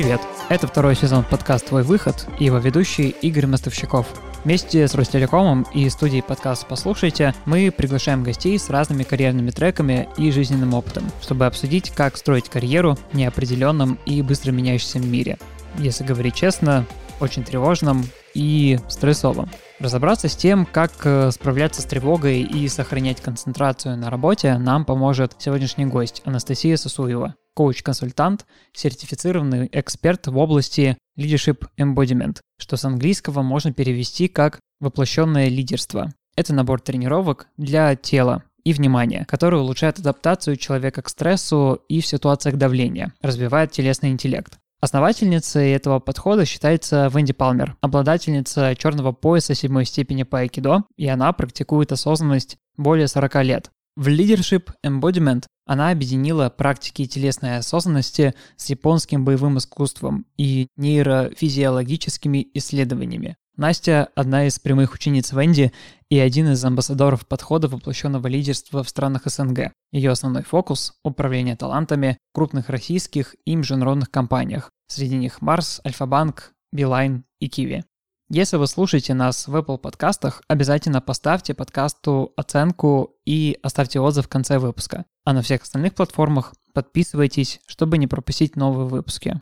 Привет! Это второй сезон подкаста «Твой выход» и его ведущий Игорь Мостовщиков. Вместе с Ростелекомом и студией подкаста «Послушайте» мы приглашаем гостей с разными карьерными треками и жизненным опытом, чтобы обсудить, как строить карьеру в неопределенном и быстро меняющемся мире. Если говорить честно, очень тревожном и стрессовом. Разобраться с тем, как э, справляться с тревогой и сохранять концентрацию на работе, нам поможет сегодняшний гость Анастасия Сосуева, коуч-консультант, сертифицированный эксперт в области Leadership Embodiment, что с английского можно перевести как «воплощенное лидерство». Это набор тренировок для тела и внимания, который улучшает адаптацию человека к стрессу и в ситуациях давления, развивает телесный интеллект. Основательницей этого подхода считается Венди Палмер, обладательница черного пояса седьмой степени по айкидо, и она практикует осознанность более 40 лет. В Leadership Embodiment она объединила практики телесной осознанности с японским боевым искусством и нейрофизиологическими исследованиями. Настя – одна из прямых учениц Венди и один из амбассадоров подхода воплощенного лидерства в странах СНГ. Ее основной фокус – управление талантами в крупных российских и международных компаниях. Среди них Марс, Альфа-Банк, Билайн и Киви. Если вы слушаете нас в Apple подкастах, обязательно поставьте подкасту оценку и оставьте отзыв в конце выпуска. А на всех остальных платформах подписывайтесь, чтобы не пропустить новые выпуски.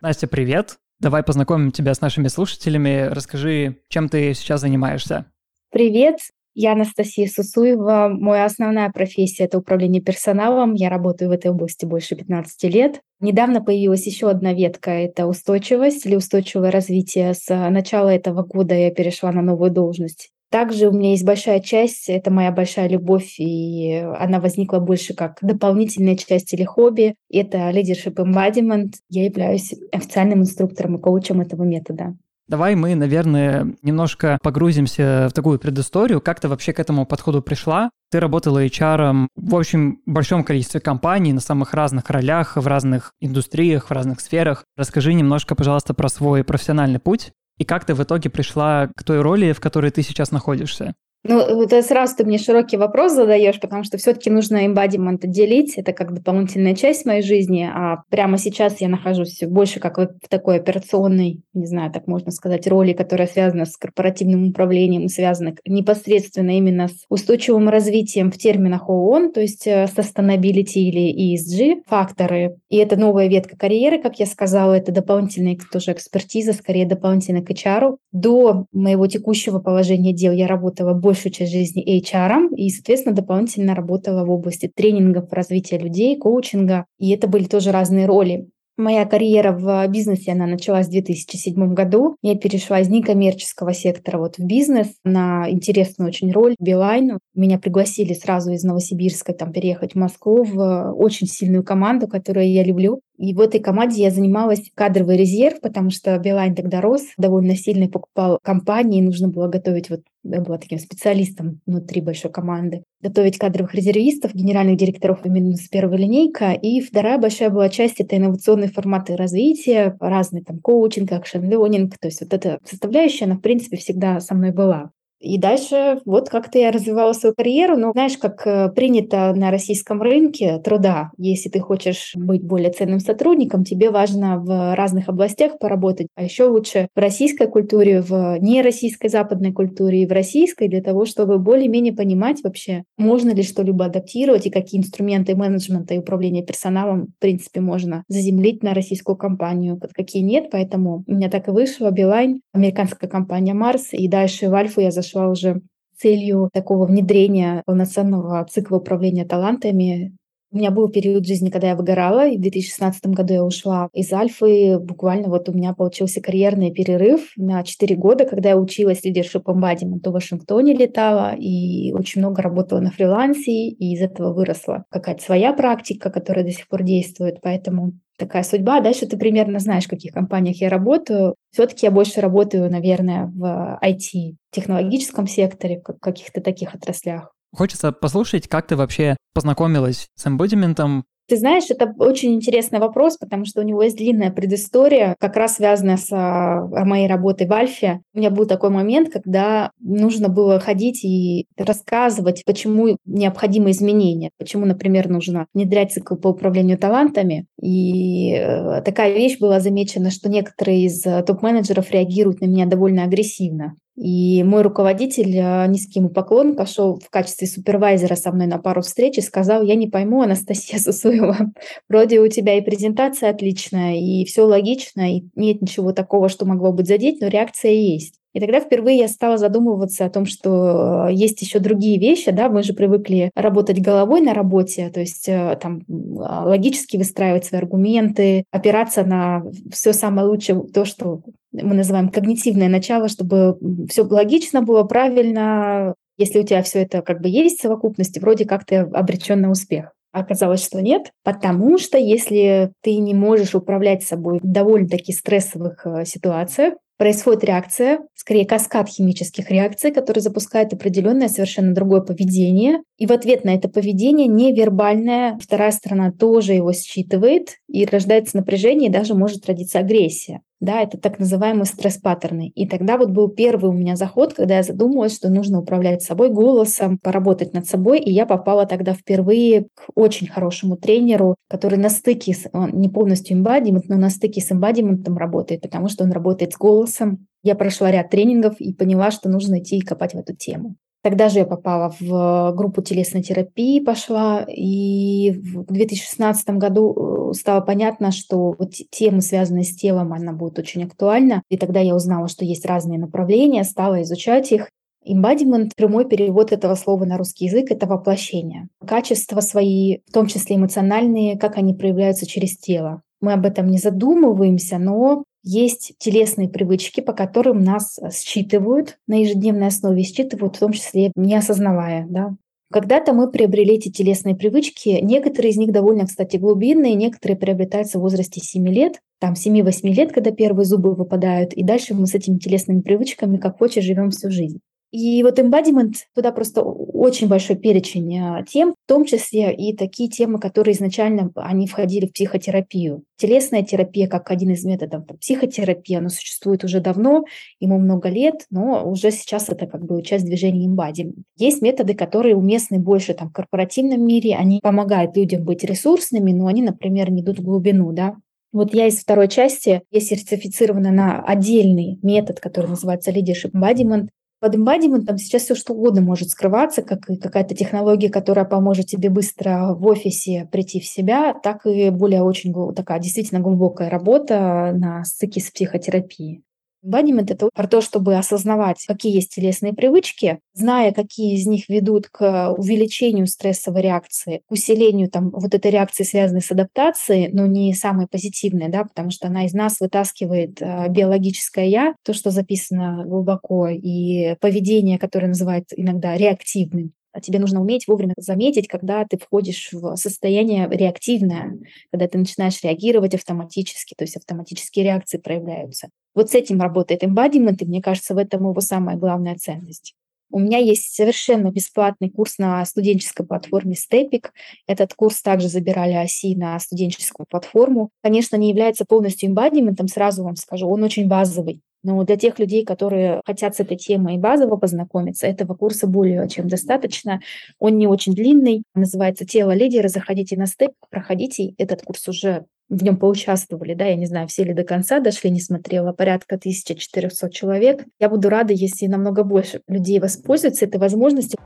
Настя, привет! Давай познакомим тебя с нашими слушателями. Расскажи, чем ты сейчас занимаешься. Привет, я Анастасия Сусуева. Моя основная профессия — это управление персоналом. Я работаю в этой области больше 15 лет. Недавно появилась еще одна ветка — это устойчивость или устойчивое развитие. С начала этого года я перешла на новую должность. Также у меня есть большая часть, это моя большая любовь, и она возникла больше как дополнительная часть или хобби. Это Leadership Embodiment. Я являюсь официальным инструктором и коучем этого метода. Давай мы, наверное, немножко погрузимся в такую предысторию. Как ты вообще к этому подходу пришла? Ты работала HR в общем большом количестве компаний на самых разных ролях, в разных индустриях, в разных сферах. Расскажи немножко, пожалуйста, про свой профессиональный путь и как ты в итоге пришла к той роли, в которой ты сейчас находишься? Ну, это сразу ты мне широкий вопрос задаешь, потому что все-таки нужно embodiment отделить. Это как дополнительная часть моей жизни, а прямо сейчас я нахожусь больше как в такой операционной, не знаю, так можно сказать, роли, которая связана с корпоративным управлением, связана непосредственно именно с устойчивым развитием в терминах ООН, то есть э, sustainability или ESG факторы. И это новая ветка карьеры, как я сказала, это дополнительная тоже экспертиза, скорее дополнительная к HR. До моего текущего положения дел я работала больше большую часть жизни HR, и, соответственно, дополнительно работала в области тренингов, развития людей, коучинга. И это были тоже разные роли. Моя карьера в бизнесе, она началась в 2007 году. Я перешла из некоммерческого сектора вот в бизнес на интересную очень роль Билайну. Меня пригласили сразу из Новосибирска там переехать в Москву в очень сильную команду, которую я люблю. И в этой команде я занималась кадровый резерв, потому что Билайн тогда рос, довольно сильно покупал компании, нужно было готовить, вот я была таким специалистом внутри большой команды, готовить кадровых резервистов, генеральных директоров именно с первой линейка. И вторая большая была часть — это инновационные форматы развития, разные там коучинг, акшен-ленинг, то есть вот эта составляющая, она в принципе всегда со мной была. И дальше вот как-то я развивала свою карьеру. Но знаешь, как э, принято на российском рынке труда, если ты хочешь быть более ценным сотрудником, тебе важно в разных областях поработать, а еще лучше в российской культуре, в нероссийской западной культуре и в российской, для того, чтобы более-менее понимать вообще, можно ли что-либо адаптировать и какие инструменты менеджмента и управления персоналом, в принципе, можно заземлить на российскую компанию, какие нет. Поэтому у меня так и вышло. Билайн, американская компания Марс, и дальше в Альфу я зашла шла уже целью такого внедрения полноценного цикла управления талантами. У меня был период жизни, когда я выгорала, и в 2016 году я ушла из Альфы. Буквально вот у меня получился карьерный перерыв на 4 года, когда я училась лидершип embodiment в Вашингтоне летала и очень много работала на фрилансе, и из этого выросла какая-то своя практика, которая до сих пор действует. Поэтому такая судьба. Дальше ты примерно знаешь, в каких компаниях я работаю. Все-таки я больше работаю, наверное, в IT, технологическом секторе, в каких-то таких отраслях. Хочется послушать, как ты вообще познакомилась с эмбодиментом, Ты знаешь, это очень интересный вопрос, потому что у него есть длинная предыстория, как раз связанная с а, моей работой в Альфе. У меня был такой момент, когда нужно было ходить и рассказывать, почему необходимы изменения, почему, например, нужно внедрять цикл по управлению талантами. И э, такая вещь была замечена, что некоторые из э, топ-менеджеров реагируют на меня довольно агрессивно. И мой руководитель, э, низкий ему поклон, пошел в качестве супервайзера со мной на пару встреч и сказал, я не пойму, Анастасия Сусуева, вроде у тебя и презентация отличная, и все логично, и нет ничего такого, что могло быть задеть, но реакция есть. И тогда впервые я стала задумываться о том, что э, есть еще другие вещи, да, мы же привыкли работать головой на работе, то есть э, там а, логически выстраивать свои аргументы, опираться на все самое лучшее, то, что мы называем когнитивное начало, чтобы все логично было, правильно. Если у тебя все это как бы есть в совокупности, вроде как ты обречен на успех. Оказалось, что нет, потому что если ты не можешь управлять собой в довольно-таки стрессовых э, ситуациях, происходит реакция, скорее каскад химических реакций, который запускает определенное совершенно другое поведение. И в ответ на это поведение невербальная вторая сторона тоже его считывает, и рождается напряжение, и даже может родиться агрессия. Да, это так называемые стресс-паттерны. И тогда вот был первый у меня заход, когда я задумалась, что нужно управлять собой голосом, поработать над собой. И я попала тогда впервые к очень хорошему тренеру, который на стыке, он не полностью имбадимент, но на стыке с имбадиментом работает, потому что он работает с голосом. Я прошла ряд тренингов и поняла, что нужно идти и копать в эту тему. Тогда же я попала в группу телесной терапии, пошла, и в 2016 году э, стало понятно, что вот тема, связанная с телом, она будет очень актуальна. И тогда я узнала, что есть разные направления, стала изучать их. Embodiment, прямой перевод этого слова на русский язык, это воплощение. Качества свои, в том числе эмоциональные, как они проявляются через тело. Мы об этом не задумываемся, но есть телесные привычки, по которым нас э, считывают на ежедневной основе, считывают в том числе не осознавая. Да? Когда-то мы приобрели эти телесные привычки. Некоторые из них довольно, кстати, глубинные, некоторые приобретаются в возрасте 7 лет, там 7-8 лет, когда первые зубы выпадают, и дальше мы с этими телесными привычками как хочешь живем всю жизнь. И вот embodiment, туда просто очень большой перечень а, тем, в том числе и такие темы, которые изначально они входили в психотерапию. Телесная терапия как один из методов психотерапии, она существует уже давно, ему много лет, но уже сейчас это как бы часть движения embodiment. Есть методы, которые уместны больше там, в корпоративном мире, они помогают людям быть ресурсными, но они, например, не идут в глубину, да, вот я из второй части, я сертифицирована на отдельный метод, который называется Leadership Embodiment. Под эмбадиментом сейчас все что угодно может скрываться, как и какая-то технология, которая поможет тебе быстро в офисе прийти в себя, так и более очень такая действительно глубокая работа на стыке с психотерапией. Эмбодимент — это про то, чтобы осознавать, какие есть телесные привычки, зная, какие из них ведут к увеличению стрессовой реакции, к усилению там, вот этой реакции, связанной с адаптацией, но не самой позитивной, да, потому что она из нас вытаскивает э, биологическое «я», то, что записано глубоко, и поведение, которое называют иногда реактивным. А тебе нужно уметь вовремя заметить, когда ты входишь в состояние реактивное, когда ты начинаешь реагировать автоматически, то есть автоматические реакции проявляются. Вот с этим работает embodiment, и мне кажется, в этом его самая главная ценность. У меня есть совершенно бесплатный курс на студенческой платформе Stepik. Этот курс также забирали оси на студенческую платформу. Конечно, не является полностью эмбадиментом, сразу вам скажу, он очень базовый. Но для тех людей, которые хотят с этой темой базово познакомиться, этого курса более чем достаточно. Он не очень длинный, называется «Тело лидера». Заходите на степ, проходите. Этот курс уже в нем поучаствовали, да, я не знаю, все ли до конца дошли, не смотрела, порядка 1400 человек. Я буду рада, если намного больше людей воспользуются этой возможностью.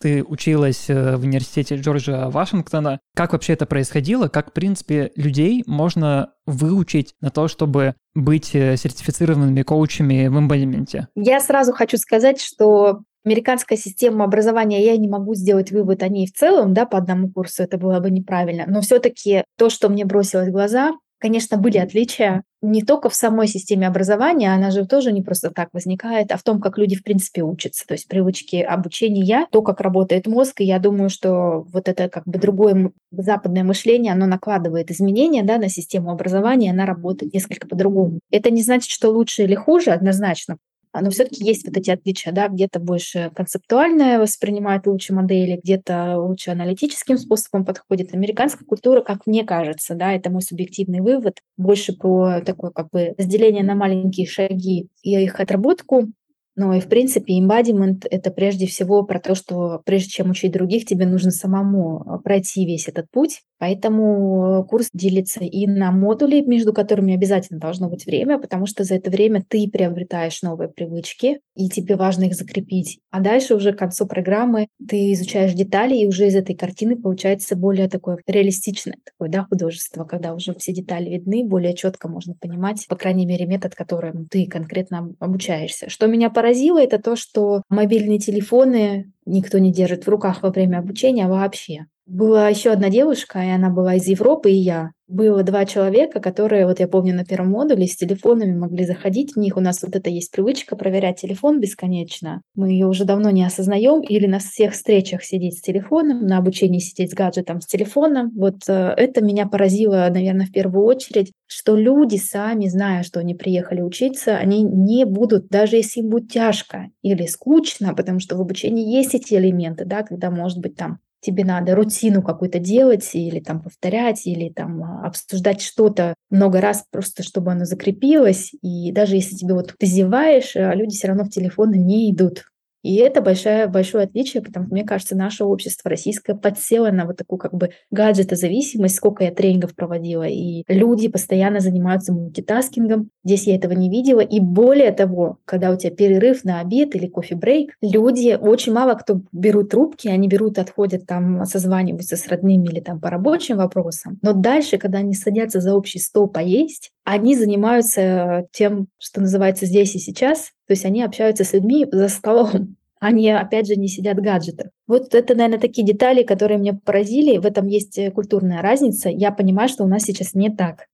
Ты училась э, в университете Джорджа Вашингтона. Как вообще это происходило? Как, в принципе, людей можно выучить на то, чтобы быть э, сертифицированными коучами в эмбодименте? Я сразу хочу сказать, что американская система образования, я не могу сделать вывод о ней в целом, да, по одному курсу, это было бы неправильно. Но все-таки то, что мне бросилось в глаза, Конечно, были отличия не только в самой системе образования, она же тоже не просто так возникает, а в том, как люди в принципе учатся, то есть привычки обучения, то, как работает мозг, и я думаю, что вот это как бы другое западное мышление, оно накладывает изменения да, на систему образования, она работает несколько по-другому. Это не значит, что лучше или хуже однозначно, но все-таки есть вот эти отличия, да, где-то больше концептуальное воспринимает лучше модели, где-то лучше аналитическим способом подходит. Американская культура, как мне кажется, да, это мой субъективный вывод, больше про такое как бы разделение на маленькие шаги и их отработку, но и, в принципе, embodiment — это прежде всего про то, что прежде чем учить других, тебе нужно самому пройти весь этот путь, Поэтому курс делится и на модули, между которыми обязательно должно быть время, потому что за это время ты приобретаешь новые привычки, и тебе важно их закрепить. А дальше уже к концу программы ты изучаешь детали, и уже из этой картины получается более такое реалистичное такое, да, художество, когда уже все детали видны, более четко можно понимать, по крайней мере, метод, которым ты конкретно обучаешься. Что меня поразило, это то, что мобильные телефоны никто не держит в руках во время обучения вообще. Была еще одна девушка, и она была из Европы, и я. Было два человека, которые, вот я помню, на первом модуле с телефонами могли заходить в них. У нас вот это есть привычка проверять телефон бесконечно. Мы ее уже давно не осознаем. Или на всех встречах сидеть с телефоном, на обучении сидеть с гаджетом, с телефоном. Вот э, это меня поразило, наверное, в первую очередь, что люди сами, зная, что они приехали учиться, они не будут, даже если им будет тяжко или скучно, потому что в обучении есть эти элементы, да, когда, может быть, там тебе надо рутину какую-то делать или там повторять, или там а, обсуждать что-то много раз просто, чтобы оно закрепилось. И даже если тебе вот ты зеваешь, а люди все равно в телефон не идут. И это большое, большое отличие, потому что, мне кажется, наше общество российское подсело на вот такую как бы гаджетозависимость, сколько я тренингов проводила, и люди постоянно занимаются мультитаскингом. Здесь я этого не видела. И более того, когда у тебя перерыв на обед или кофе-брейк, люди, очень мало кто берут трубки, они берут, отходят там, созваниваются с родными или там по рабочим вопросам. Но дальше, когда они садятся за общий стол поесть, они занимаются тем, что называется здесь и сейчас, то есть они общаются с людьми за столом, они, опять же, не сидят в. Вот это, наверное, такие детали, которые меня поразили. В этом есть э, культурная разница. Я понимаю, что у нас сейчас не так.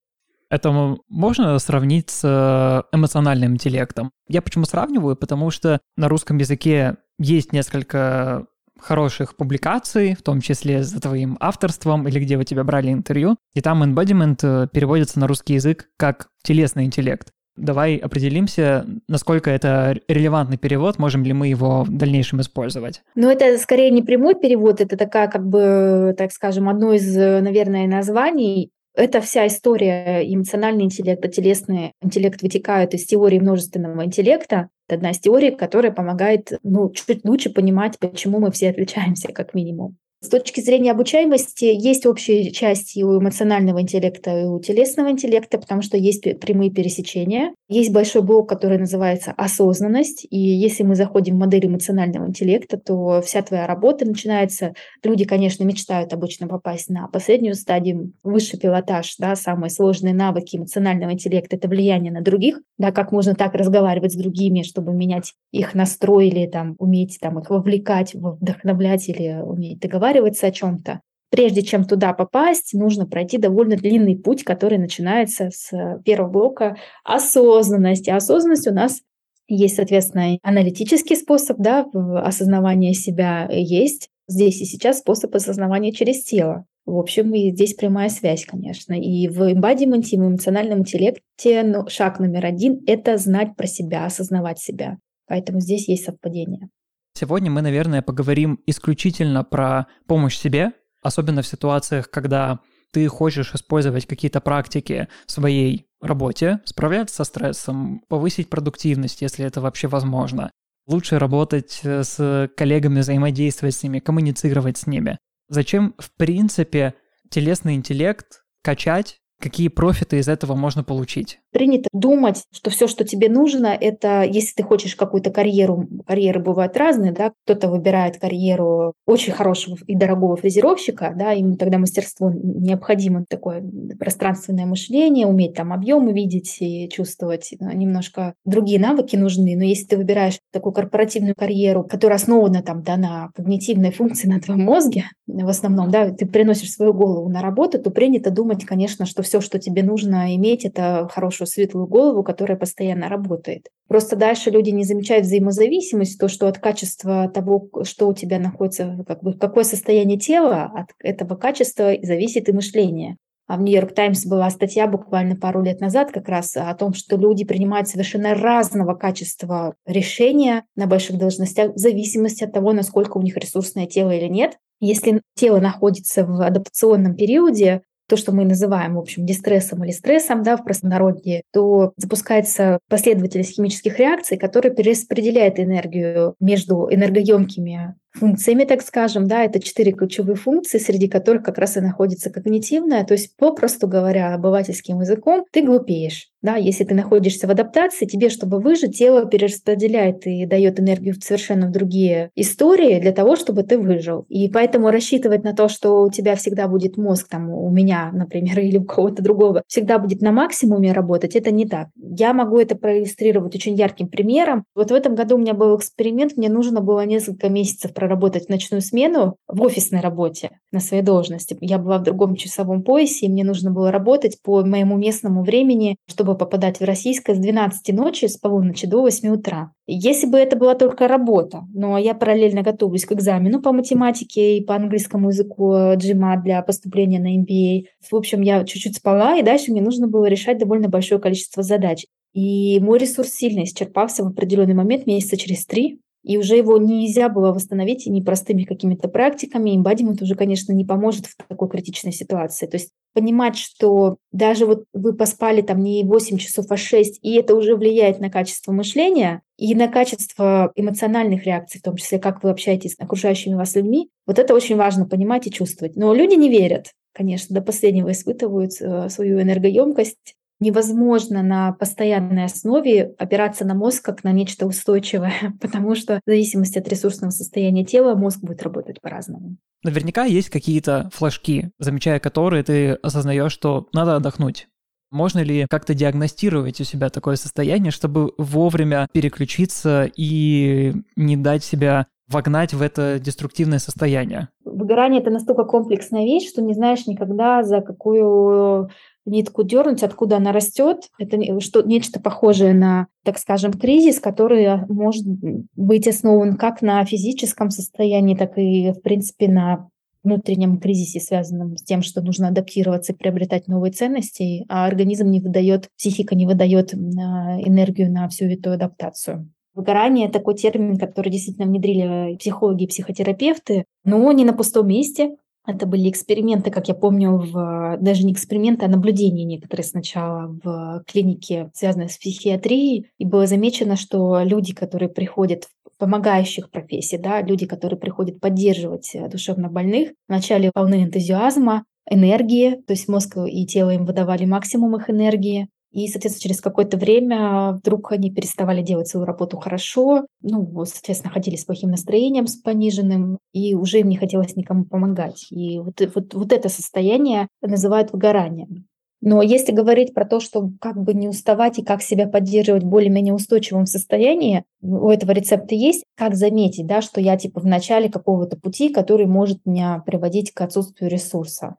Это можно сравнить с э, эмоциональным интеллектом. Я почему сравниваю? Потому что на русском языке есть несколько хороших публикаций, в том числе за твоим авторством или где вы тебя брали интервью, и там embodiment э, переводится на русский язык как телесный интеллект. Давай определимся, насколько это релевантный перевод, можем ли мы его в дальнейшем использовать. Ну, это скорее не прямой перевод, это такая, как бы, так скажем, одно из, наверное, названий. Это вся история эмоциональный интеллект, а телесный интеллект вытекают из теории множественного интеллекта. Это одна из теорий, которая помогает ну, чуть лучше понимать, почему мы все отличаемся, как минимум. С точки зрения обучаемости есть общие части у эмоционального интеллекта и у телесного интеллекта, потому что есть прямые пересечения. Есть большой блок, который называется осознанность. И если мы заходим в модель эмоционального интеллекта, то вся твоя работа начинается. Люди, конечно, мечтают обычно попасть на последнюю стадию, высший пилотаж, да, самые сложные навыки эмоционального интеллекта — это влияние на других, да, как можно так разговаривать с другими, чтобы менять их настрой или там, уметь там, их вовлекать, вдохновлять или уметь договариваться договариваться о чем-то. Прежде чем туда попасть, нужно пройти довольно длинный путь, который начинается с первого блока осознанности. Осознанность у нас есть, соответственно, аналитический способ да, осознавания себя есть. Здесь и сейчас способ осознавания через тело. В общем, и здесь прямая связь, конечно. И в эмбадименте, в эмоциональном интеллекте ну, шаг номер один — это знать про себя, осознавать себя. Поэтому здесь есть совпадение. Сегодня мы, наверное, поговорим исключительно про помощь себе, особенно в ситуациях, когда ты хочешь использовать какие-то практики в своей работе, справляться со стрессом, повысить продуктивность, если это вообще возможно. Лучше работать э, с коллегами, взаимодействовать с ними, коммуницировать с ними. Зачем, в принципе, телесный интеллект качать Какие профиты из этого можно получить? Принято думать, что все, что тебе нужно, это если ты хочешь какую-то карьеру, карьеры бывают разные, да, кто-то выбирает карьеру очень хорошего и дорогого фрезеровщика, да, ему тогда мастерство необходимо такое пространственное мышление, уметь там объемы видеть и чувствовать, немножко другие навыки нужны. Но если ты выбираешь такую корпоративную карьеру, которая основана там, да, на когнитивной функции на твоем мозге, в основном, да, ты приносишь свою голову на работу, то принято думать, конечно, что все, что тебе нужно иметь, это хорошую светлую голову, которая постоянно работает. Просто дальше люди не замечают взаимозависимость, то, что от качества того, что у тебя находится, как бы, какое состояние тела, от этого качества зависит и мышление. А в Нью-Йорк Таймс была статья буквально пару лет назад как раз о том, что люди принимают совершенно разного качества решения на больших должностях в зависимости от того, насколько у них ресурсное тело или нет. Если тело находится в адаптационном периоде, то, что мы называем, в общем, дистрессом или стрессом, да, в простонародье, то запускается последовательность химических реакций, которая перераспределяет энергию между энергоемкими функциями, так скажем, да, это четыре ключевые функции, среди которых как раз и находится когнитивная, то есть, попросту говоря, обывательским языком, ты глупеешь. Да, если ты находишься в адаптации, тебе, чтобы выжить, тело перераспределяет и дает энергию в совершенно другие истории для того, чтобы ты выжил. И поэтому рассчитывать на то, что у тебя всегда будет мозг, там, у меня, например, или у кого-то другого, всегда будет на максимуме работать, это не так. Я могу это проиллюстрировать очень ярким примером. Вот в этом году у меня был эксперимент, мне нужно было несколько месяцев проработать ночную смену в офисной работе на своей должности. Я была в другом часовом поясе, и мне нужно было работать по моему местному времени, чтобы попадать в российское с 12 ночи, с полуночи до 8 утра. Если бы это была только работа, но я параллельно готовлюсь к экзамену по математике и по английскому языку GMAT для поступления на MBA. В общем, я чуть-чуть спала, и дальше мне нужно было решать довольно большое количество задач. И мой ресурс сильно исчерпался в определенный момент, месяца через три, и уже его нельзя было восстановить и непростыми какими-то практиками. Эмбадимент уже, конечно, не поможет в такой критичной ситуации. То есть понимать, что даже вот вы поспали там не 8 часов, а 6, и это уже влияет на качество мышления и на качество эмоциональных реакций, в том числе, как вы общаетесь с окружающими вас людьми, вот это очень важно понимать и чувствовать. Но люди не верят, конечно, до последнего испытывают э, свою энергоемкость, невозможно на постоянной основе опираться на мозг как на нечто устойчивое, потому что в зависимости от ресурсного состояния тела мозг будет работать по-разному. Наверняка есть какие-то флажки, замечая которые ты осознаешь, что надо отдохнуть. Можно ли как-то диагностировать у себя такое состояние, чтобы вовремя переключиться и не дать себя вогнать в это деструктивное состояние? Выгорание — это настолько комплексная вещь, что не знаешь никогда, за какую нитку дернуть, откуда она растет. Это что, нечто похожее на, так скажем, кризис, который может быть основан как на физическом состоянии, так и, в принципе, на внутреннем кризисе, связанном с тем, что нужно адаптироваться и приобретать новые ценности, а организм не выдает, психика не выдает энергию на всю эту адаптацию. Выгорание – такой термин, который действительно внедрили психологи и психотерапевты, но не на пустом месте. Это были эксперименты, как я помню, в, даже не эксперименты, а наблюдения некоторые сначала в клинике, связанные с психиатрией. И было замечено, что люди, которые приходят в помогающих профессий, да, люди, которые приходят поддерживать э, душевно больных, вначале полны энтузиазма, энергии, то есть мозг и тело им выдавали максимум их энергии, и, соответственно, через какое-то время вдруг они переставали делать свою работу хорошо, ну, соответственно, ходили с плохим настроением, с пониженным, и уже им не хотелось никому помогать. И вот, вот, вот это состояние называют выгоранием. Но если говорить про то, что как бы не уставать и как себя поддерживать в более-менее устойчивом состоянии, у этого рецепта есть, как заметить, да, что я типа в начале какого-то пути, который может меня приводить к отсутствию ресурса.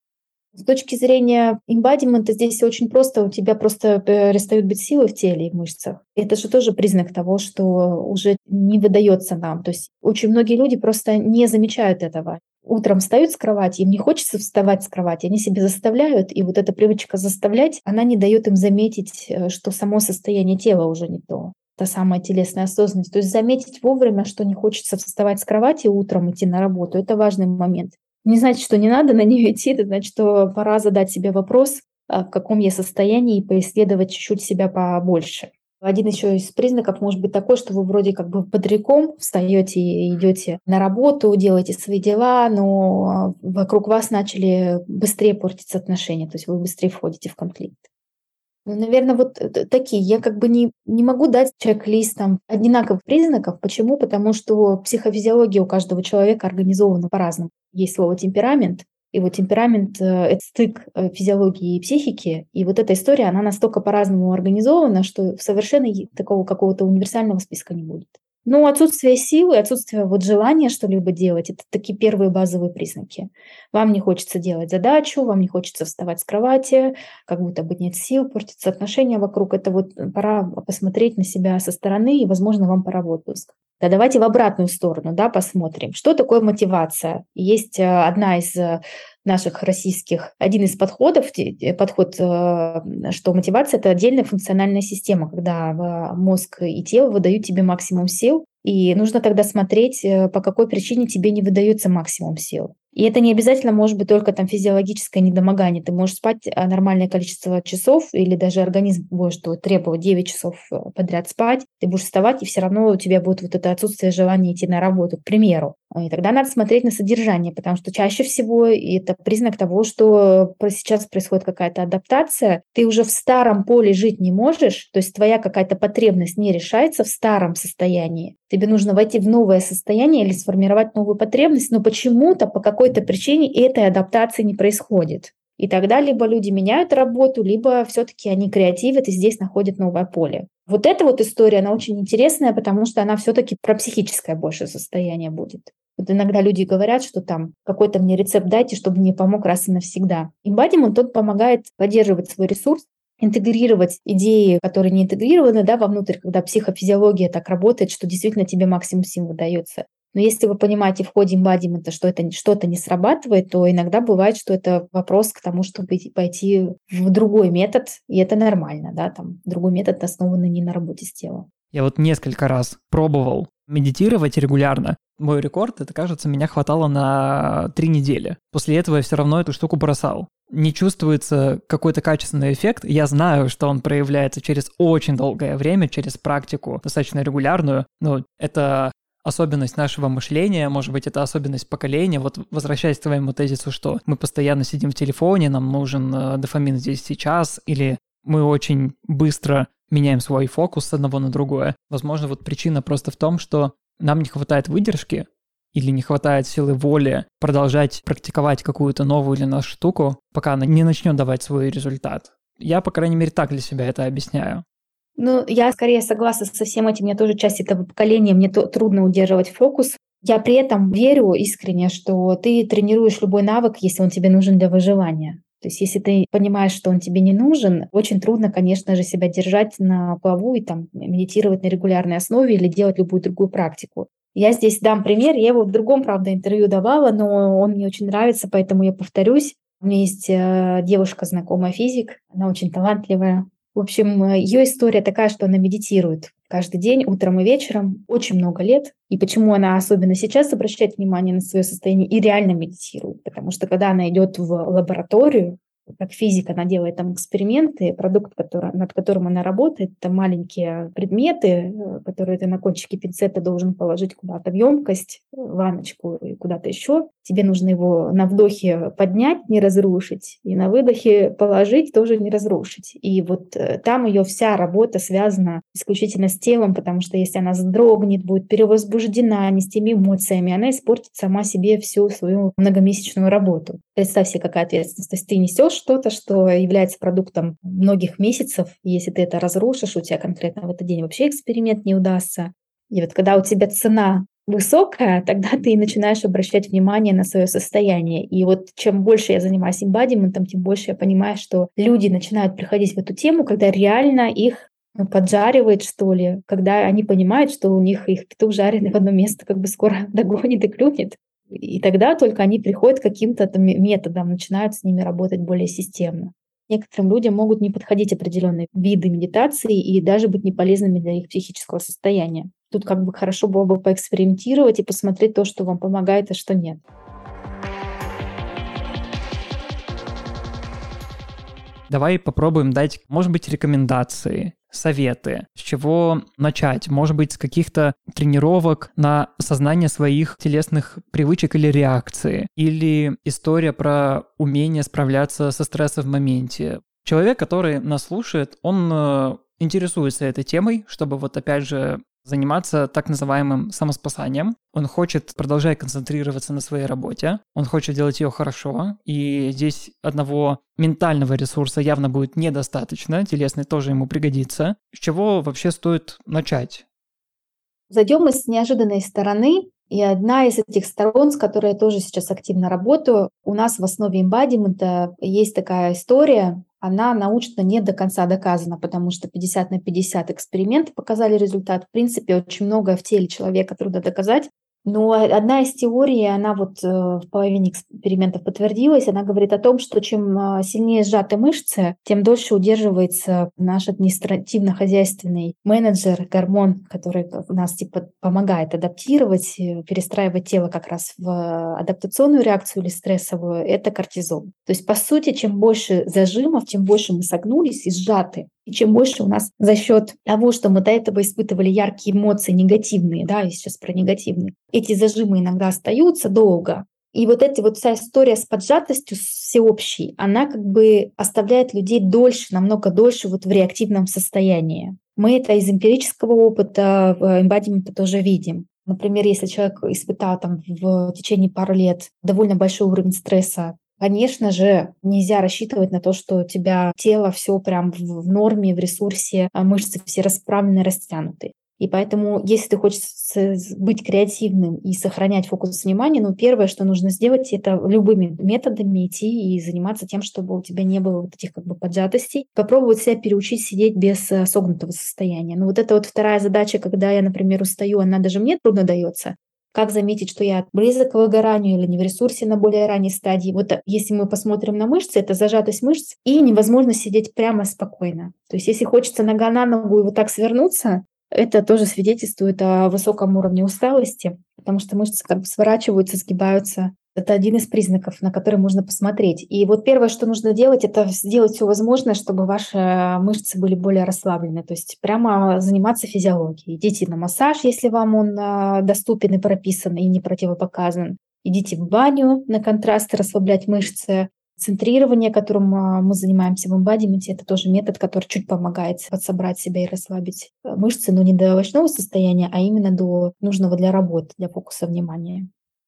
С точки зрения имбадимента здесь очень просто, у тебя просто перестают быть силы в теле и в мышцах. Это же тоже признак того, что уже не выдается нам. То есть очень многие люди просто не замечают этого. Утром встают с кровати, им не хочется вставать с кровати, они себе заставляют, и вот эта привычка заставлять, она не дает им заметить, э, что само состояние тела уже не то та самая телесная осознанность. То есть заметить вовремя, что не хочется вставать с кровати утром, идти на работу, это важный момент не значит, что не надо на нее идти, это значит, что пора задать себе вопрос, а, в каком я состоянии, и поисследовать чуть-чуть себя побольше. Один еще из признаков может быть такой, что вы вроде как бы бодряком встаете и идете на работу, делаете свои дела, но вокруг вас начали быстрее портиться отношения, то есть вы быстрее входите в конфликт. Ну, наверное, вот такие. Я как бы не, не могу дать чек-лист одинаковых признаков. Почему? Потому что психофизиология у каждого человека организована по-разному. Есть слово темперамент, и вот темперамент э, — это стык э, физиологии и психики. И вот эта история, она настолько по-разному организована, что совершенно такого какого-то универсального списка не будет. Ну, отсутствие силы, отсутствие вот желания что-либо делать – это такие первые базовые признаки. Вам не хочется делать задачу, вам не хочется вставать с кровати, как будто бы нет сил, портятся отношения вокруг. Это вот пора посмотреть на себя со стороны, и, возможно, вам пора в отпуск. Да давайте в обратную сторону, да, посмотрим. Что такое мотивация? Есть э, одна из э, наших российских, один из подходов, подход, э, что мотивация – это отдельная функциональная система, когда мозг и тело выдают тебе максимум сил, и нужно тогда смотреть, по какой причине тебе не выдается максимум сил. И это не обязательно может быть только там физиологическое недомогание. Ты можешь спать а, нормальное количество часов, или даже организм будет требовать 9 часов э, подряд спать. Ты будешь вставать, и все равно у тебя будет вот это отсутствие желания идти на работу, к примеру. И тогда надо смотреть на содержание, потому что чаще всего это признак того, что сейчас происходит какая-то адаптация. Ты уже в старом поле жить не можешь, то есть твоя какая-то потребность не решается в старом состоянии. Тебе нужно войти в новое состояние или сформировать новую потребность, но почему-то по какой-то причине этой адаптации не происходит. И тогда либо люди меняют работу, либо все-таки они креативят и здесь находят новое поле. Вот эта вот история, она очень интересная, потому что она все-таки про психическое больше состояние будет. Вот иногда люди говорят, что там какой-то мне рецепт дайте, чтобы мне помог раз и навсегда. Embodiment, тот помогает поддерживать свой ресурс, интегрировать идеи, которые не интегрированы да, вовнутрь, когда психофизиология так работает, что действительно тебе максимум сил выдается. Но если вы понимаете в ходе эмбадимента, что это что-то не срабатывает, то иногда бывает, что это вопрос к тому, чтобы пойти в другой метод, и это нормально, да, там другой метод основанный не на работе с телом. Я вот несколько раз пробовал медитировать регулярно. Мой рекорд, это, кажется, меня хватало на три недели. После этого я все равно эту штуку бросал. Не чувствуется какой-то качественный эффект. Я знаю, что он проявляется через очень долгое время, через практику достаточно регулярную. Но это особенность нашего мышления, может быть, это особенность поколения. Вот возвращаясь к твоему тезису, что мы постоянно сидим в телефоне, нам нужен э, дофамин здесь сейчас, или мы очень быстро меняем свой фокус с одного на другое. Возможно, вот причина просто в том, что нам не хватает выдержки или не хватает силы воли продолжать практиковать какую-то новую или нашу штуку, пока она не начнет давать свой результат. Я, по крайней мере, так для себя это объясняю. Ну, я скорее согласна со всем этим. Я тоже часть этого поколения, мне трудно удерживать фокус. Я при этом верю искренне, что ты тренируешь любой навык, если он тебе нужен для выживания. То есть если ты понимаешь, что он тебе не нужен, очень трудно, конечно же, себя держать на плаву и там медитировать на регулярной основе или делать любую другую практику. Я здесь дам пример. Я его в другом, правда, интервью давала, но он мне очень нравится, поэтому я повторюсь. У меня есть э, девушка, знакомая физик, она очень талантливая, в общем, ее история такая, что она медитирует каждый день, утром и вечером, очень много лет. И почему она особенно сейчас обращает внимание на свое состояние и реально медитирует? Потому что когда она идет в лабораторию, как физик, она делает там эксперименты, продукт, который, над которым она работает, это маленькие предметы, э, которые ты на кончике пинцета должен положить куда-то в емкость, э, ваночку и куда-то еще. Тебе нужно его на вдохе поднять, не разрушить, и на выдохе положить, тоже не разрушить. И вот э, там ее вся работа связана исключительно с телом, потому что если она вздрогнет, будет перевозбуждена не с теми эмоциями, она испортит сама себе всю свою многомесячную работу. Представь себе, какая ответственность. То есть ты несешь что-то, что является продуктом многих месяцев. Если ты это разрушишь, у тебя конкретно в этот день вообще эксперимент не удастся. И вот когда у тебя цена высокая, тогда ты начинаешь обращать внимание на свое состояние. И вот чем больше я занимаюсь имбадиментом, тем больше я понимаю, что люди начинают приходить в эту тему, когда реально их ну, поджаривает, что ли, когда они понимают, что у них их петух жареный в одно место как бы скоро догонит и клюнет. И тогда только они приходят к каким-то методам, начинают с ними работать более системно. Некоторым людям могут не подходить определенные виды медитации и даже быть неполезными для их психического состояния. Тут как бы хорошо было бы поэкспериментировать и посмотреть то, что вам помогает, а что нет. Давай попробуем дать, может быть, рекомендации советы, с чего начать? Может быть, с каких-то тренировок на сознание своих телесных привычек или реакции? Или история про умение справляться со стрессом в моменте? Человек, который нас слушает, он э, интересуется этой темой, чтобы вот опять же заниматься так называемым самоспасанием. Он хочет продолжать концентрироваться на своей работе, он хочет делать ее хорошо, и здесь одного ментального ресурса явно будет недостаточно, телесный тоже ему пригодится. С чего вообще стоит начать? Зайдем мы с неожиданной стороны, и одна из этих сторон, с которой я тоже сейчас активно работаю, у нас в основе эмбадимента есть такая история, она научно не до конца доказана, потому что 50 на 50 эксперименты показали результат. В принципе, очень многое в теле человека трудно доказать, но одна из теорий, она вот э, в половине экспериментов подтвердилась, она говорит о том, что чем э, сильнее сжаты мышцы, тем дольше удерживается наш административно-хозяйственный менеджер, гормон, который нас типа помогает адаптировать, э, перестраивать тело как раз в адаптационную реакцию или стрессовую, это кортизол. То есть, по сути, чем больше зажимов, тем больше мы согнулись и сжаты. И чем больше у нас за счет того, что мы до этого испытывали яркие эмоции негативные, да, я сейчас про негативные, эти зажимы иногда остаются долго. И вот эта вот вся история с поджатостью всеобщей, она как бы оставляет людей дольше, намного дольше вот в реактивном состоянии. Мы это из эмпирического опыта в эмбадименте тоже видим. Например, если человек испытал там в течение пары лет довольно большой уровень стресса, Конечно же, нельзя рассчитывать на то, что у тебя тело все прям в норме, в ресурсе, а мышцы все расправлены, растянуты. И поэтому, если ты хочешь быть креативным и сохранять фокус внимания, ну, первое, что нужно сделать, это любыми методами идти и заниматься тем, чтобы у тебя не было вот этих как бы поджатостей. Попробовать себя переучить сидеть без э, согнутого состояния. Ну, вот это вот вторая задача, когда я, например, устаю, она даже мне трудно дается. Как заметить, что я близок к выгоранию или не в ресурсе на более ранней стадии? Вот э, если мы посмотрим на мышцы, это зажатость мышц и невозможно сидеть прямо спокойно. То есть если хочется нога на ногу и вот так свернуться, это тоже свидетельствует о высоком уровне усталости, потому что мышцы как бы сворачиваются, сгибаются. Это один из признаков, на который можно посмотреть. И вот первое, что нужно делать, это сделать все возможное, чтобы ваши мышцы были более расслаблены. То есть прямо заниматься физиологией. Идите на массаж, если вам он а, доступен и прописан, и не противопоказан. Идите в баню на контраст, расслаблять мышцы. Центрирование, которым а, мы занимаемся в эмбадименте, это тоже метод, который чуть помогает подсобрать себя и расслабить мышцы, но не до овощного состояния, а именно до нужного для работы, для фокуса внимания.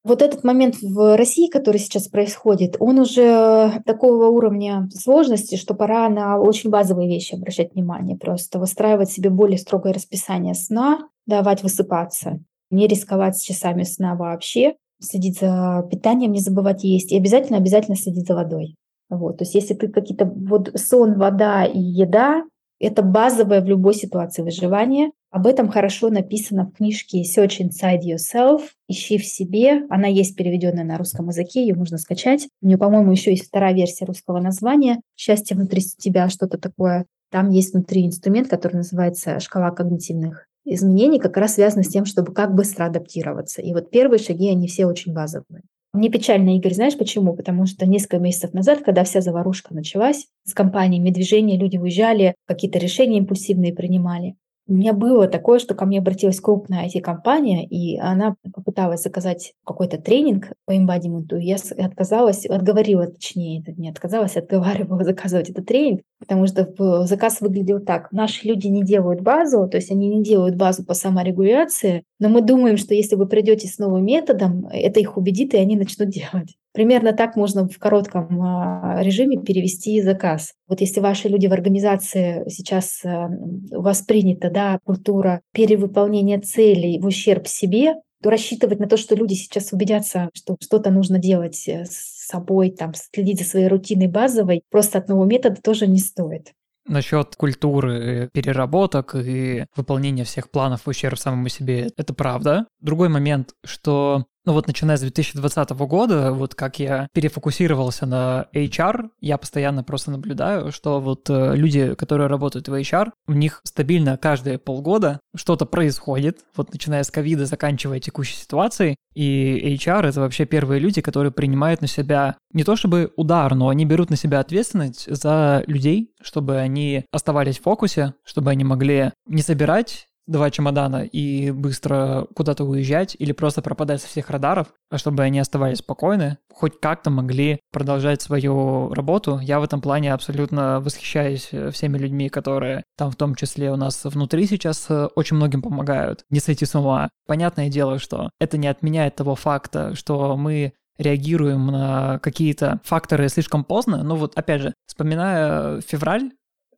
Вот этот момент в России, который сейчас происходит, он уже такого уровня сложности, что пора на очень базовые вещи обращать внимание. Просто выстраивать себе более строгое расписание сна, давать высыпаться, не рисковать с часами сна вообще, следить за питанием, не забывать есть и обязательно-обязательно следить за водой. Вот, то есть если ты какие-то вот сон, вода и еда, это базовое в любой ситуации выживания. Об этом хорошо написано в книжке Search Inside Yourself. Ищи в себе. Она есть переведенная на русском языке, ее можно скачать. У нее, по-моему, еще есть вторая версия русского названия. Счастье внутри тебя, что-то такое. Там есть внутри инструмент, который называется шкала когнитивных изменений, как раз связано с тем, чтобы как быстро адаптироваться. И вот первые шаги, они все очень базовые. Мне печально, Игорь, знаешь почему? Потому что несколько месяцев назад, когда вся заварушка началась, с компаниями движения люди уезжали, какие-то решения импульсивные принимали. У меня было такое, что ко мне обратилась крупная IT-компания, и она попыталась заказать какой-то тренинг по эмбадименту. Я отказалась, отговорила, точнее, не отказалась, отговаривала заказывать этот тренинг, потому что заказ выглядел так. Наши люди не делают базу, то есть они не делают базу по саморегуляции, но мы думаем, что если вы придете с новым методом, это их убедит, и они начнут делать. Примерно так можно в коротком а, режиме перевести заказ. Вот если ваши люди в организации сейчас а, воспринята да, культура перевыполнения целей в ущерб себе, то рассчитывать на то, что люди сейчас убедятся, что что-то нужно делать э, с собой, там, следить за своей рутиной базовой, просто от нового метода тоже не стоит. Насчет культуры переработок и выполнения всех планов в ущерб самому себе, это правда. Другой момент, что ну вот начиная с 2020 года, вот как я перефокусировался на HR, я постоянно просто наблюдаю, что вот э, люди, которые работают в HR, у них стабильно каждые полгода что-то происходит, вот начиная с ковида, заканчивая текущей ситуацией, и HR — это вообще первые люди, которые принимают на себя не то чтобы удар, но они берут на себя ответственность за людей, чтобы они оставались в фокусе, чтобы они могли не собирать два чемодана и быстро куда-то уезжать или просто пропадать со всех радаров, а чтобы они оставались спокойны, хоть как-то могли продолжать свою работу. Я в этом плане абсолютно восхищаюсь э, всеми людьми, которые там в том числе у нас внутри сейчас э, очень многим помогают не сойти с ума. Понятное дело, что это не отменяет того факта, что мы реагируем на какие-то факторы слишком поздно. Ну вот, опять же, вспоминая февраль,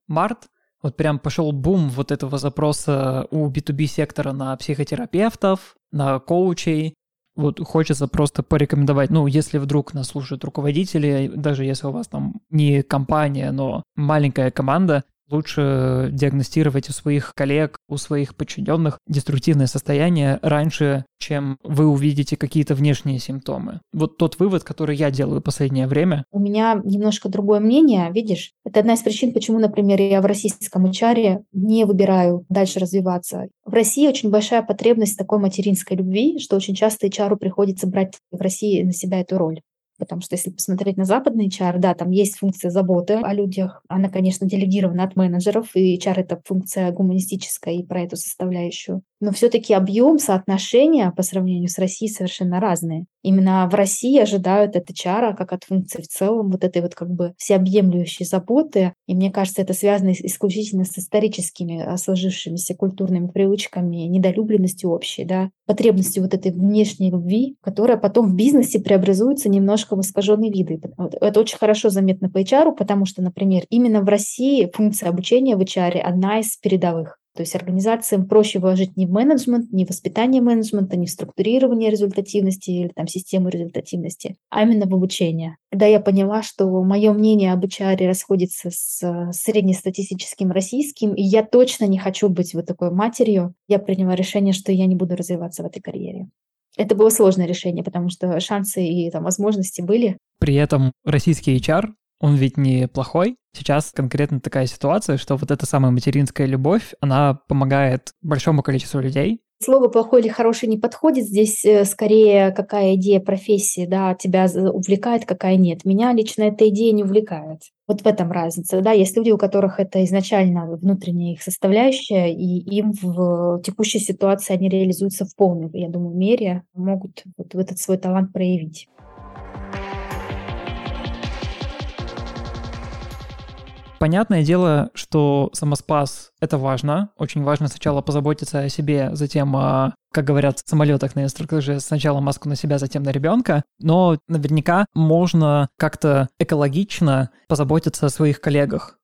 март, вот прям пошел бум вот этого запроса у B2B сектора на психотерапевтов, на коучей. Вот хочется просто порекомендовать, ну, если вдруг нас слушают руководители, даже если у вас там не компания, но маленькая команда, лучше диагностировать у своих коллег, у своих подчиненных деструктивное состояние раньше, чем вы увидите какие-то внешние симптомы. Вот тот вывод, который я делаю в последнее время. У меня немножко другое мнение, видишь? Это одна из причин, почему, например, я в российском HR не выбираю дальше развиваться. В России очень большая потребность такой материнской любви, что очень часто HR приходится брать в России на себя эту роль. Потому что если посмотреть на западный HR, да, там есть функция заботы о людях. Она, конечно, делегирована от менеджеров, и HR — это функция гуманистическая и про эту составляющую. Но все-таки объем, соотношения по сравнению с Россией совершенно разные. Именно в России ожидают от HR, как от функции в целом, вот этой вот как бы всеобъемлющей заботы. И мне кажется, это связано исключительно с историческими а, сложившимися культурными привычками, недолюбленностью общей, да, потребностью вот этой внешней любви, которая потом в бизнесе преобразуется немножко в искаженные виды. Это очень хорошо заметно по HR, потому что, например, именно в России функция обучения в HR одна из передовых. То есть организациям проще вложить не в менеджмент, не в воспитание менеджмента, не в структурирование результативности или там систему результативности, а именно в обучение. Когда я поняла, что мое мнение об HR расходится с среднестатистическим российским, и я точно не хочу быть вот такой матерью, я приняла решение, что я не буду развиваться в этой карьере. Это было сложное решение, потому что шансы и там, возможности были. При этом российский HR он ведь не плохой. Сейчас конкретно такая ситуация, что вот эта самая материнская любовь, она помогает большому количеству людей. Слово плохой или хороший не подходит. Здесь э, скорее какая идея профессии да, тебя увлекает, какая нет. Меня лично эта идея не увлекает. Вот в этом разница. Да, есть люди, у которых это изначально внутренняя их составляющая, и им в текущей ситуации они реализуются в полной, я думаю, мере, могут вот этот свой талант проявить. Понятное дело, что самоспас — это важно. Очень важно сначала позаботиться о себе, затем как говорят в самолетах на инструктаже, сначала маску на себя, затем на ребенка. Но наверняка можно как-то экологично позаботиться о своих коллегах.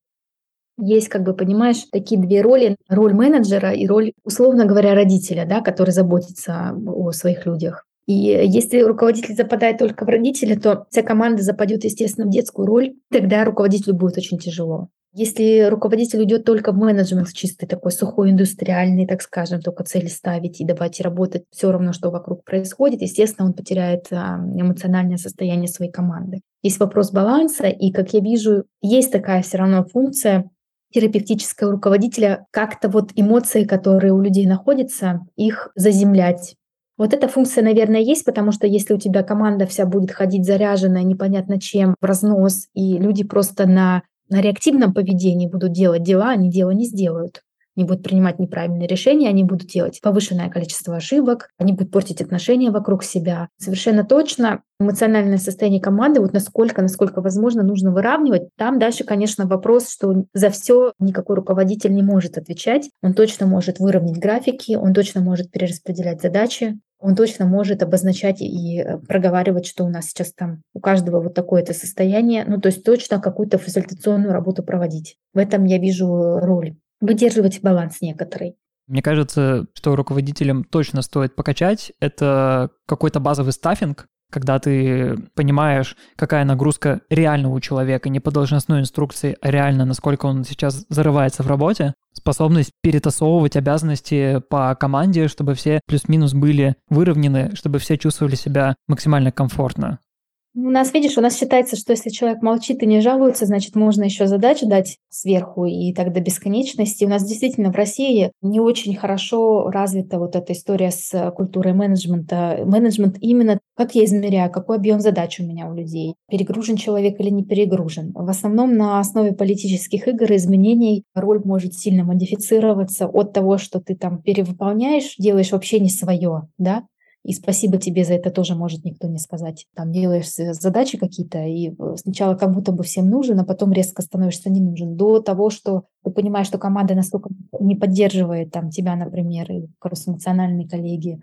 Есть, как бы, понимаешь, такие две роли. Роль менеджера и роль, условно говоря, родителя, да, который заботится о своих людях. И если руководитель западает только в родителя, то вся команда западет, естественно, в детскую роль. Тогда руководителю будет очень тяжело. Если руководитель уйдет только в менеджмент чистый, такой сухой, индустриальный, так скажем, только цели ставить и давать работать все равно, что вокруг происходит, естественно, он потеряет а, эмоциональное состояние своей команды. Есть вопрос баланса, и, как я вижу, есть такая все равно функция терапевтического руководителя как-то вот эмоции, которые у людей находятся, их заземлять, вот эта функция, наверное, есть, потому что если у тебя команда вся будет ходить заряженная непонятно чем, в разнос, и люди просто на, на реактивном поведении будут делать дела, они дела не сделают. Они будут принимать неправильные решения, они будут делать повышенное количество ошибок, они будут портить отношения вокруг себя. Совершенно точно эмоциональное состояние команды, вот насколько, насколько возможно, нужно выравнивать. Там дальше, конечно, вопрос, что за все никакой руководитель не может отвечать. Он точно может выровнять графики, он точно может перераспределять задачи, он точно может обозначать и э, проговаривать, что у нас сейчас там у каждого вот такое-то состояние, ну то есть точно какую-то фасилитационную работу проводить. В этом я вижу роль. Выдерживать баланс некоторый. Мне кажется, что руководителям точно стоит покачать. Это какой-то базовый стаффинг, когда ты понимаешь, какая нагрузка реально у человека, не по должностной инструкции, а реально, насколько он сейчас зарывается в работе, способность перетасовывать обязанности по команде, чтобы все плюс-минус были выровнены, чтобы все чувствовали себя максимально комфортно. У нас, видишь, у нас считается, что если человек молчит и не жалуется, значит, можно еще задачу дать сверху и так до бесконечности. У нас действительно в России не очень хорошо развита вот эта история с культурой менеджмента. Менеджмент именно, как я измеряю, какой объем задач у меня у людей, перегружен человек или не перегружен. В основном на основе политических игр и изменений роль может сильно модифицироваться от того, что ты там перевыполняешь, делаешь вообще не свое, да, и спасибо тебе за это тоже может никто не сказать. Там делаешь задачи какие-то, и э, сначала как будто бы всем нужен, а потом резко становишься не нужен. До того, что ты понимаешь, что команда настолько не поддерживает там тебя, например, и кросс-функциональные коллеги,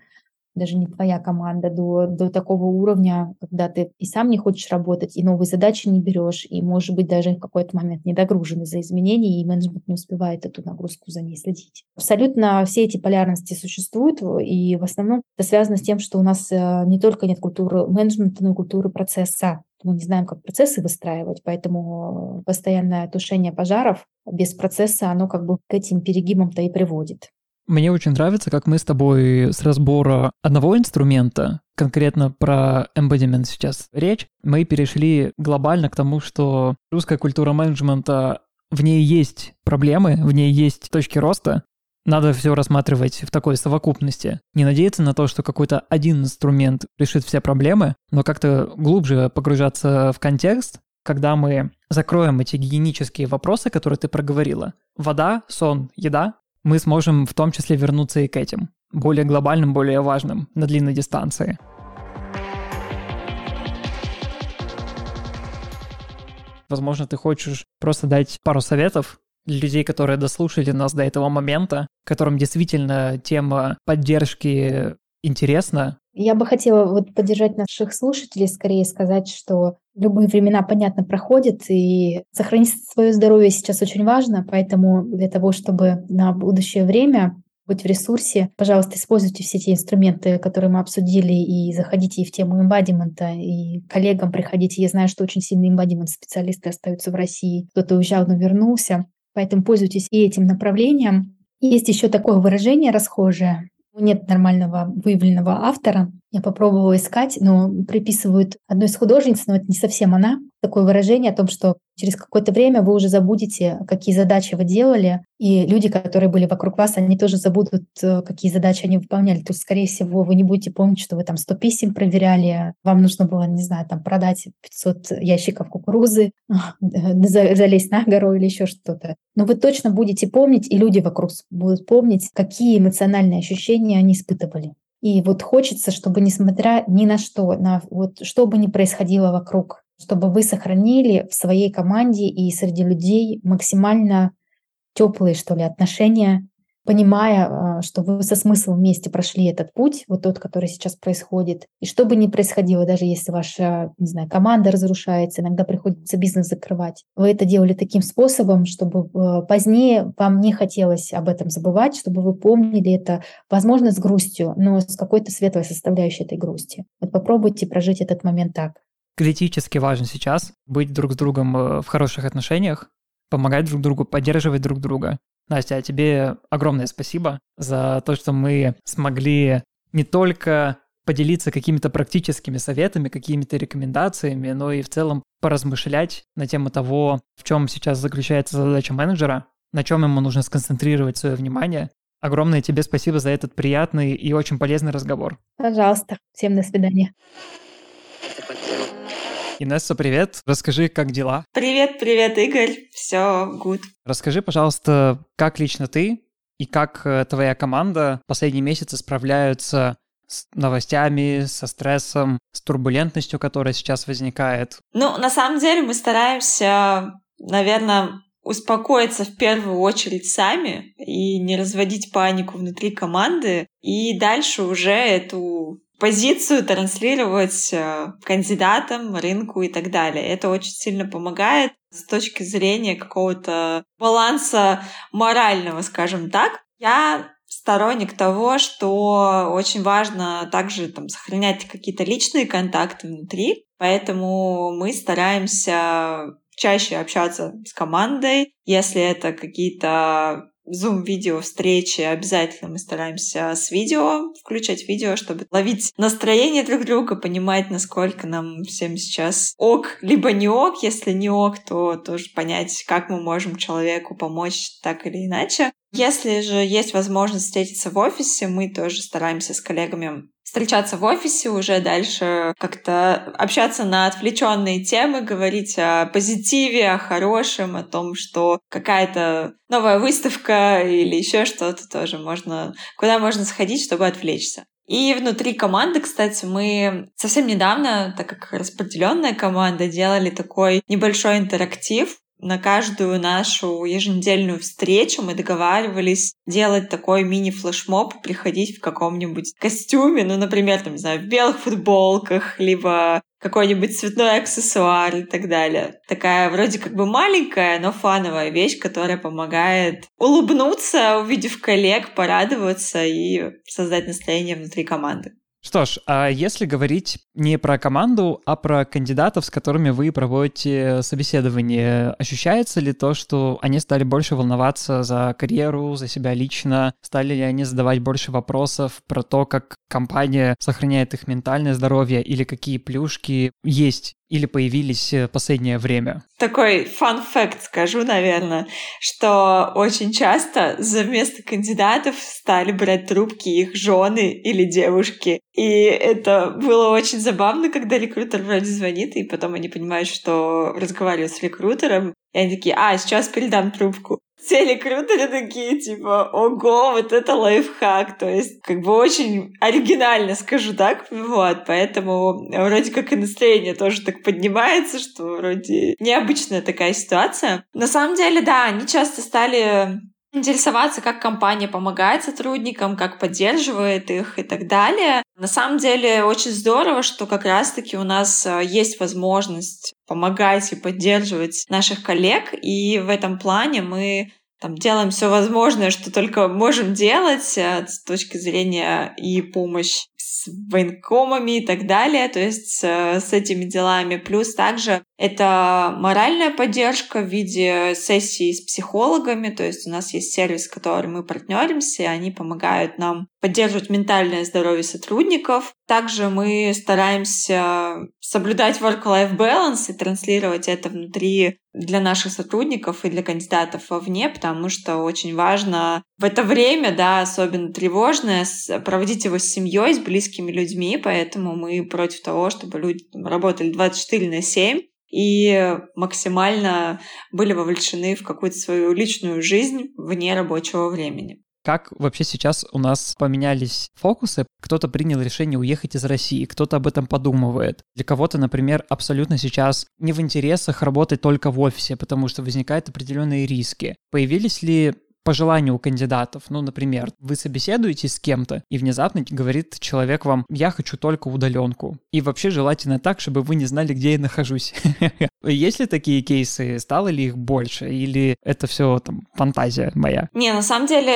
даже не твоя команда, до, до такого уровня, когда ты и сам не хочешь работать, и новые задачи не берешь, и, может быть, даже в какой-то момент недогружен из-за изменений, и менеджмент не успевает эту нагрузку за ней следить. Абсолютно все эти полярности существуют, и в основном это связано с тем, что у нас э, не только нет культуры менеджмента, но и культуры процесса. Мы не знаем, как процессы выстраивать, поэтому постоянное тушение пожаров без процесса, оно как бы к этим перегибам-то и приводит. Мне очень нравится, как мы с тобой с разбора одного инструмента, конкретно про embodiment сейчас речь, мы перешли глобально к тому, что русская культура менеджмента, в ней есть проблемы, в ней есть точки роста, надо все рассматривать в такой совокупности. Не надеяться на то, что какой-то один инструмент решит все проблемы, но как-то глубже погружаться в контекст, когда мы закроем эти гигиенические вопросы, которые ты проговорила. Вода, сон, еда, мы сможем в том числе вернуться и к этим, более глобальным, более важным, на длинной дистанции. Возможно, ты хочешь просто дать пару советов для людей, которые дослушали нас до этого момента, которым действительно тема поддержки интересна. Я бы хотела вот поддержать наших слушателей, скорее сказать, что любые времена, понятно, проходят, и сохранить свое здоровье сейчас очень важно, поэтому для того, чтобы на будущее время быть в ресурсе, пожалуйста, используйте все те инструменты, которые мы обсудили, и заходите и в тему эмбадимента, и коллегам приходите. Я знаю, что очень сильные эмбадимент специалисты остаются в России. Кто-то уезжал, но вернулся. Поэтому пользуйтесь и этим направлением. Есть еще такое выражение расхожее. Нет нормального выявленного автора, я попробовала искать, но приписывают одной из художниц, но это не совсем она. Такое выражение о том, что через какое-то время вы уже забудете, какие задачи вы делали, и люди, которые были вокруг вас, они тоже забудут, э, какие задачи они выполняли. То есть, скорее всего, вы не будете помнить, что вы там 100 писем проверяли, вам нужно было, не знаю, там продать 500 ящиков кукурузы, залезть на гору или еще что-то. Но вы точно будете помнить, и люди вокруг будут помнить, какие эмоциональные ощущения они испытывали. И вот хочется, чтобы несмотря ни на что, на вот что бы ни происходило вокруг, чтобы вы сохранили в своей команде и среди людей максимально теплые, что ли, отношения, понимая, а, что вы со смыслом вместе прошли этот путь, вот тот, который сейчас происходит. И что бы ни происходило, даже если ваша, не знаю, команда разрушается, иногда приходится бизнес закрывать, вы это делали таким способом, чтобы а, позднее вам не хотелось об этом забывать, чтобы вы помнили это, возможно, с грустью, но с какой-то светлой составляющей этой грусти. Вот попробуйте прожить этот момент так. Критически важно сейчас быть друг с другом э, в хороших отношениях, помогать друг другу, поддерживать друг друга. Настя, а тебе огромное спасибо за то, что мы смогли не только поделиться какими-то практическими советами, какими-то рекомендациями, но и в целом поразмышлять на тему того, в чем сейчас заключается задача менеджера, на чем ему нужно сконцентрировать свое внимание. Огромное тебе спасибо за этот приятный и очень полезный разговор. Пожалуйста. Всем до свидания. Инесса, привет. Расскажи, как дела? Привет, привет, Игорь. Все good. Расскажи, пожалуйста, как лично ты и как э, твоя команда последние месяцы справляются с новостями, со стрессом, с турбулентностью, которая сейчас возникает? Ну, на самом деле мы стараемся, наверное, успокоиться в первую очередь сами и не разводить панику внутри команды, и дальше уже эту позицию транслировать э, кандидатам, рынку и так далее. Это очень сильно помогает с точки зрения какого-то баланса морального, скажем так. Я сторонник того, что очень важно также там, сохранять какие-то личные контакты внутри, поэтому мы стараемся чаще общаться с командой, если это какие-то Zoom-видео встречи обязательно мы стараемся с видео, включать видео, чтобы ловить настроение друг друга, понимать, насколько нам всем сейчас ок, либо не ок. Если не ок, то тоже понять, как мы можем человеку помочь так или иначе. Если же есть возможность встретиться в офисе, мы тоже стараемся с коллегами встречаться в офисе, уже дальше как-то общаться на отвлеченные темы, говорить о позитиве, о хорошем, о том, что какая-то новая выставка или еще что-то тоже можно, куда можно сходить, чтобы отвлечься. И внутри команды, кстати, мы совсем недавно, так как распределенная команда, делали такой небольшой интерактив. На каждую нашу еженедельную встречу мы договаривались делать такой мини-флешмоб, приходить в каком-нибудь костюме, ну, например, там, не знаю, в белых футболках, либо какой-нибудь цветной аксессуар и так далее. Такая вроде как бы маленькая, но фановая вещь, которая помогает улыбнуться, увидев коллег, порадоваться и создать настроение внутри команды. Что ж, а если говорить не про команду, а про кандидатов, с которыми вы проводите собеседование, ощущается ли то, что они стали больше волноваться за карьеру, за себя лично? Стали ли они задавать больше вопросов про то, как компания сохраняет их ментальное здоровье или какие плюшки есть или появились в последнее время? Такой фан факт скажу, наверное, что очень часто за место кандидатов стали брать трубки их жены или девушки. И это было очень забавно, когда рекрутер вроде звонит, и потом они понимают, что разговаривают с рекрутером, и они такие, а, сейчас передам трубку все рекрутеры такие, типа, ого, вот это лайфхак. То есть, как бы очень оригинально, скажу так. Вот, поэтому вроде как и настроение тоже так поднимается, что вроде необычная такая ситуация. На самом деле, да, они часто стали интересоваться, как компания помогает сотрудникам, как поддерживает их и так далее. На самом деле очень здорово, что как раз-таки у нас э, есть возможность помогать и поддерживать наших коллег, и в этом плане мы там, делаем все возможное, что только можем делать э, с точки зрения и помощь с военкомами и так далее, то есть с, с этими делами. Плюс также это моральная поддержка в виде сессий с психологами, то есть у нас есть сервис, с которым мы партнеримся, и они помогают нам поддерживать ментальное здоровье сотрудников. Также мы стараемся соблюдать work-life balance и транслировать это внутри для наших сотрудников и для кандидатов вовне, потому что очень важно в это время, да, особенно тревожное, проводить его с семьей, с близкими людьми, поэтому мы против того, чтобы люди работали 24 на 7, и максимально были вовлечены в какую-то свою личную жизнь вне рабочего времени. Как вообще сейчас у нас поменялись фокусы? Кто-то принял решение уехать из России, кто-то об этом подумывает. Для кого-то, например, абсолютно сейчас не в интересах работать только в офисе, потому что возникают определенные риски. Появились ли по желанию у кандидатов. Ну, например, вы собеседуетесь с кем-то, и внезапно говорит человек вам, я хочу только удаленку. И вообще желательно так, чтобы вы не знали, где я нахожусь. Есть ли такие кейсы? Стало ли их больше? Или это все там фантазия моя? Не, на самом деле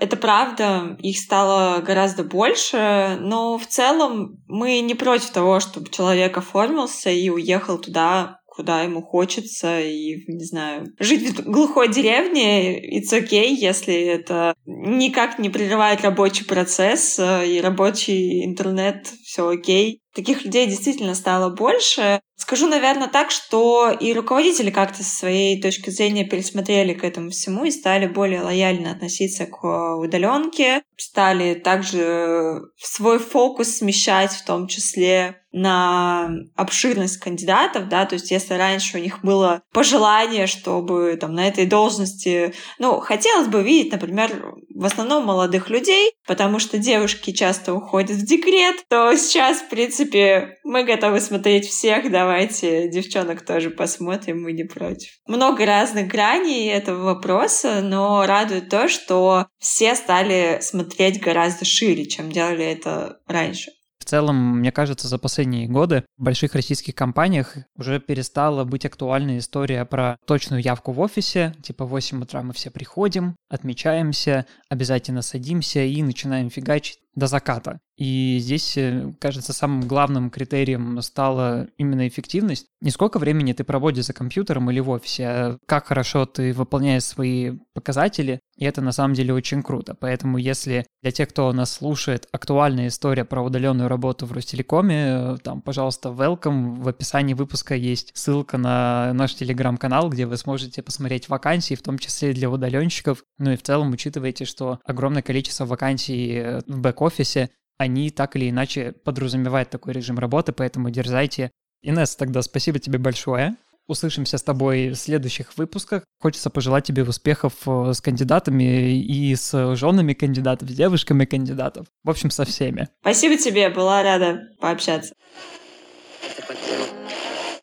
это правда. Их стало гораздо больше, но в целом мы не против того, чтобы человек оформился и уехал туда, куда ему хочется, и, не знаю, жить в глухой деревне, it's okay, если это никак не прерывает рабочий процесс, э, и рабочий интернет, все окей. Таких людей действительно стало больше. Скажу, наверное, так, что и руководители как-то со своей точки зрения пересмотрели к этому всему и стали более лояльно относиться к удаленке, стали также свой фокус смещать в том числе на обширность кандидатов, да, то есть если раньше у них было пожелание, чтобы там на этой должности, ну, хотелось бы видеть, например, в основном молодых людей, потому что девушки часто уходят в декрет, то сейчас, в принципе, мы готовы смотреть всех, давайте девчонок тоже посмотрим, мы не против. Много разных граней этого вопроса, но радует то, что все стали смотреть гораздо шире, чем делали это раньше. Целом, мне кажется, за последние годы в больших российских компаниях уже перестала быть актуальна история про точную явку в офисе, типа в 8 утра мы все приходим, отмечаемся, обязательно садимся и начинаем фигачить до заката. И здесь, э, кажется, самым главным критерием стала именно эффективность. Не сколько времени ты проводишь за компьютером или в офисе, а как хорошо ты выполняешь свои показатели, и это на самом деле очень круто. Поэтому если для тех, кто нас слушает, актуальная история про удаленную работу в Ростелекоме, э, там, пожалуйста, welcome. В описании выпуска есть ссылка на наш телеграм-канал, где вы сможете посмотреть вакансии, в том числе для удаленщиков. Ну и в целом учитывайте, что огромное количество вакансий э, в бэк-офисе они так или иначе подразумевают такой режим работы, поэтому дерзайте. Инесс, тогда спасибо тебе большое. Услышимся с тобой в следующих выпусках. Хочется пожелать тебе успехов э, с кандидатами и с женами кандидатов, с девушками кандидатов. В общем, со всеми. Спасибо тебе, была рада пообщаться.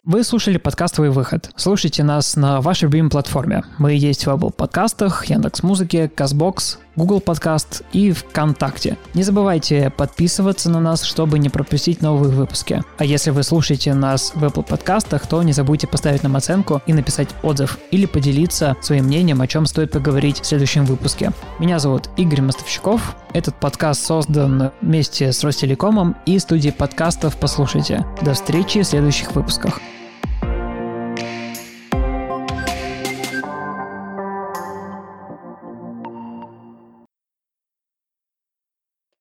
Вы слушали подкаст «Твой выход». Слушайте нас на вашей любимой платформе. Мы есть в Apple подкастах, Яндекс Музыке, Казбокс, Google Подкаст и ВКонтакте. Не забывайте подписываться на нас, чтобы не пропустить новые выпуски. А если вы слушаете нас в Apple подкастах, то не забудьте поставить нам оценку и написать отзыв или поделиться своим мнением, о чем стоит поговорить в следующем выпуске. Меня зовут Игорь Мостовщиков. Этот подкаст создан вместе с Ростелекомом и студией подкастов «Послушайте». До встречи в следующих выпусках.